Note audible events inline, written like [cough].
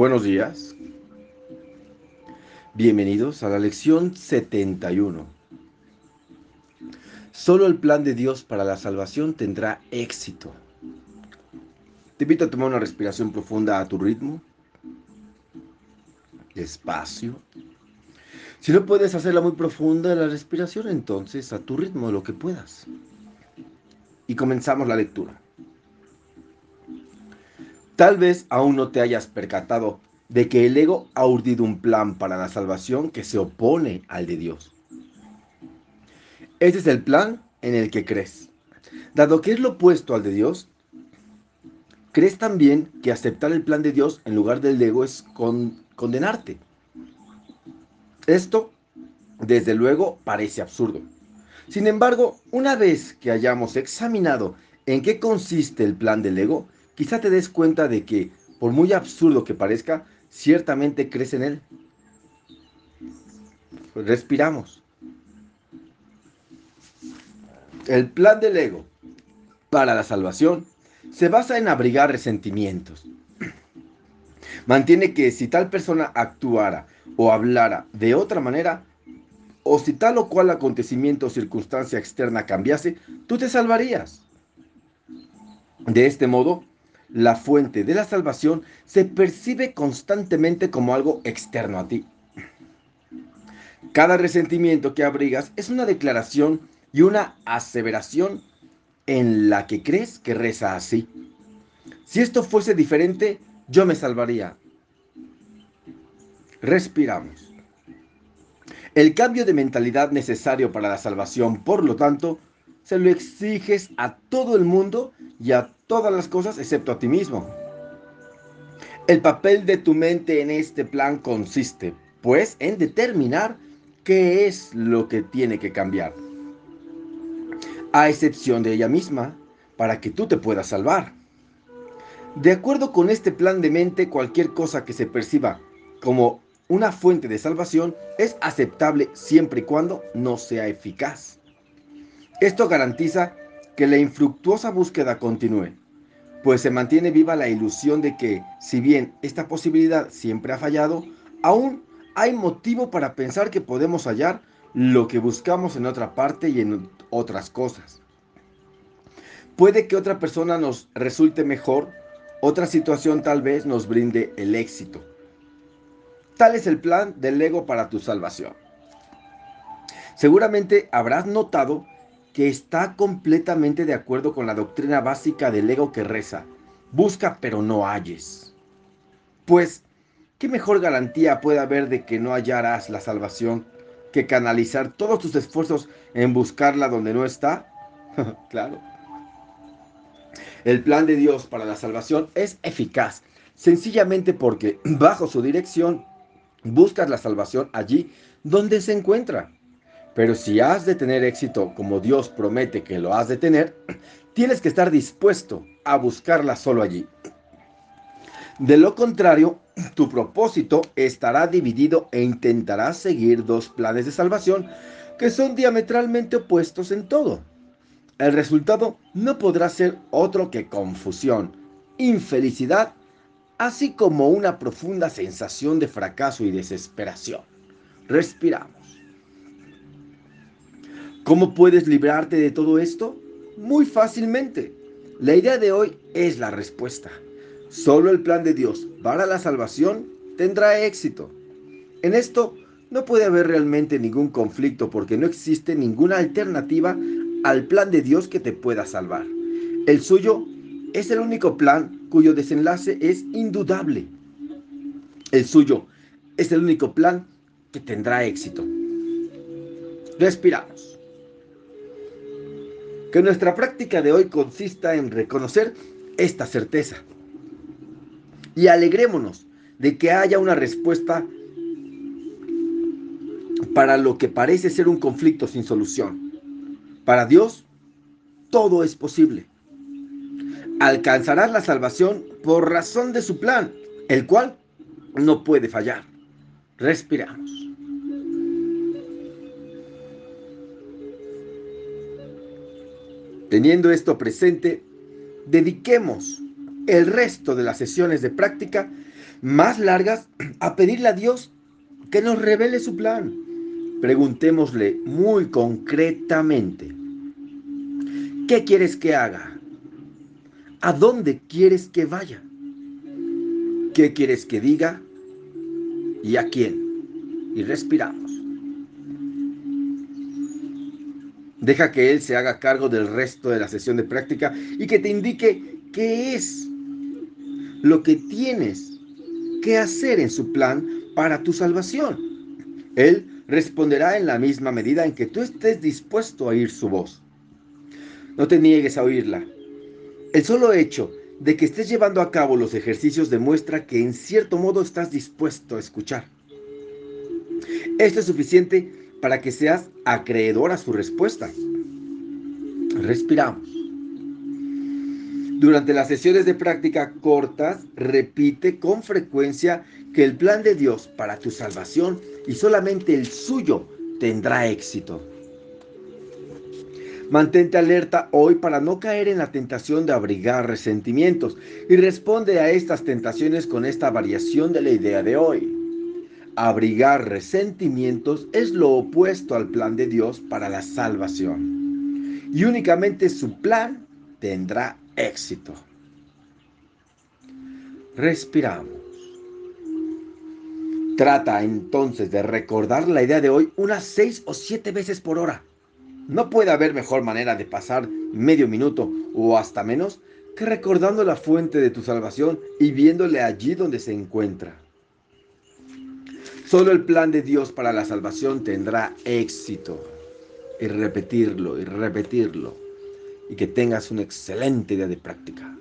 Buenos días. Bienvenidos a la lección 71. Solo el plan de Dios para la salvación tendrá éxito. Te invito a tomar una respiración profunda a tu ritmo. Despacio. Si no puedes hacerla muy profunda la respiración, entonces a tu ritmo, lo que puedas. Y comenzamos la lectura. Tal vez aún no te hayas percatado de que el ego ha urdido un plan para la salvación que se opone al de Dios. Este es el plan en el que crees. Dado que es lo opuesto al de Dios, crees también que aceptar el plan de Dios en lugar del ego es condenarte. Esto, desde luego, parece absurdo. Sin embargo, una vez que hayamos examinado en qué consiste el plan del ego, quizá te des cuenta de que, por muy absurdo que parezca, ciertamente crees en él. Respiramos. El plan del ego para la salvación se basa en abrigar resentimientos. [clears throat] Mantiene que si tal persona actuara o hablara de otra manera, o si tal o cual acontecimiento o circunstancia externa cambiase, tú te salvarías. De este modo, la fuente de la salvación se percibe constantemente como algo externo a ti. Cada resentimiento que abrigas es una declaración y una aseveración en la que crees que reza así. Si esto fuese diferente, yo me salvaría. Respiramos. El cambio de mentalidad necesario para la salvación, por lo tanto, se lo exiges a todo el mundo y a todas las cosas excepto a ti mismo. El papel de tu mente en este plan consiste, pues, en determinar qué es lo que tiene que cambiar, a excepción de ella misma, para que tú te puedas salvar. De acuerdo con este plan de mente, cualquier cosa que se perciba como una fuente de salvación es aceptable siempre y cuando no sea eficaz. Esto garantiza que la infructuosa búsqueda continúe, pues se mantiene viva la ilusión de que, si bien esta posibilidad siempre ha fallado, aún hay motivo para pensar que podemos hallar lo que buscamos en otra parte y en otras cosas. Puede que otra persona nos resulte mejor, otra situación tal vez nos brinde el éxito. Tal es el plan del ego para tu salvación. Seguramente habrás notado que está completamente de acuerdo con la doctrina básica del ego que reza, busca pero no halles. Pues, ¿qué mejor garantía puede haber de que no hallarás la salvación que canalizar todos tus esfuerzos en buscarla donde no está? [laughs] claro. El plan de Dios para la salvación es eficaz, sencillamente porque [clears throat] bajo su dirección buscas la salvación allí donde se encuentra. Pero si has de tener éxito como Dios promete que lo has de tener, [clears throat] tienes que estar dispuesto a buscarla solo allí. De lo contrario, [clears throat] tu propósito estará dividido e intentarás seguir dos planes de salvación que son diametralmente opuestos en todo. El resultado no podrá ser otro que confusión, infelicidad, así como una profunda sensación de fracaso y desesperación. Respiramos. ¿Cómo puedes librarte de todo esto? Muy fácilmente. La idea de hoy es la respuesta. Solo el plan de Dios para la salvación tendrá éxito. En esto no puede haber realmente ningún conflicto porque no existe ninguna alternativa al plan de Dios que te pueda salvar. El suyo es el único plan cuyo desenlace es indudable. El suyo es el único plan que tendrá éxito. Respiramos. Que nuestra práctica de hoy consista en reconocer esta certeza. Y alegrémonos de que haya una respuesta para lo que parece ser un conflicto sin solución. Para Dios, todo es posible. Alcanzarás la salvación por razón de su plan, el cual no puede fallar. Respiramos. Teniendo esto presente, dediquemos el resto de las sesiones de práctica más largas a pedirle a Dios que nos revele su plan. Preguntémosle muy concretamente, ¿qué quieres que haga? ¿A dónde quieres que vaya? ¿Qué quieres que diga? ¿Y a quién? Y respiramos. Deja que Él se haga cargo del resto de la sesión de práctica y que te indique qué es lo que tienes que hacer en su plan para tu salvación. Él responderá en la misma medida en que tú estés dispuesto a oír su voz. No te niegues a oírla. El solo hecho de que estés llevando a cabo los ejercicios demuestra que en cierto modo estás dispuesto a escuchar. Esto es suficiente para que seas acreedor a su respuesta. Respiramos. Durante las sesiones de práctica cortas, repite con frecuencia que el plan de Dios para tu salvación y solamente el suyo tendrá éxito. Mantente alerta hoy para no caer en la tentación de abrigar resentimientos y responde a estas tentaciones con esta variación de la idea de hoy. Abrigar resentimientos es lo opuesto al plan de Dios para la salvación. Y únicamente su plan tendrá éxito. Respiramos. Trata entonces de recordar la idea de hoy unas seis o siete veces por hora. No puede haber mejor manera de pasar medio minuto o hasta menos que recordando la fuente de tu salvación y viéndole allí donde se encuentra. Solo el plan de Dios para la salvación tendrá éxito. Y repetirlo y repetirlo. Y que tengas una excelente idea de práctica.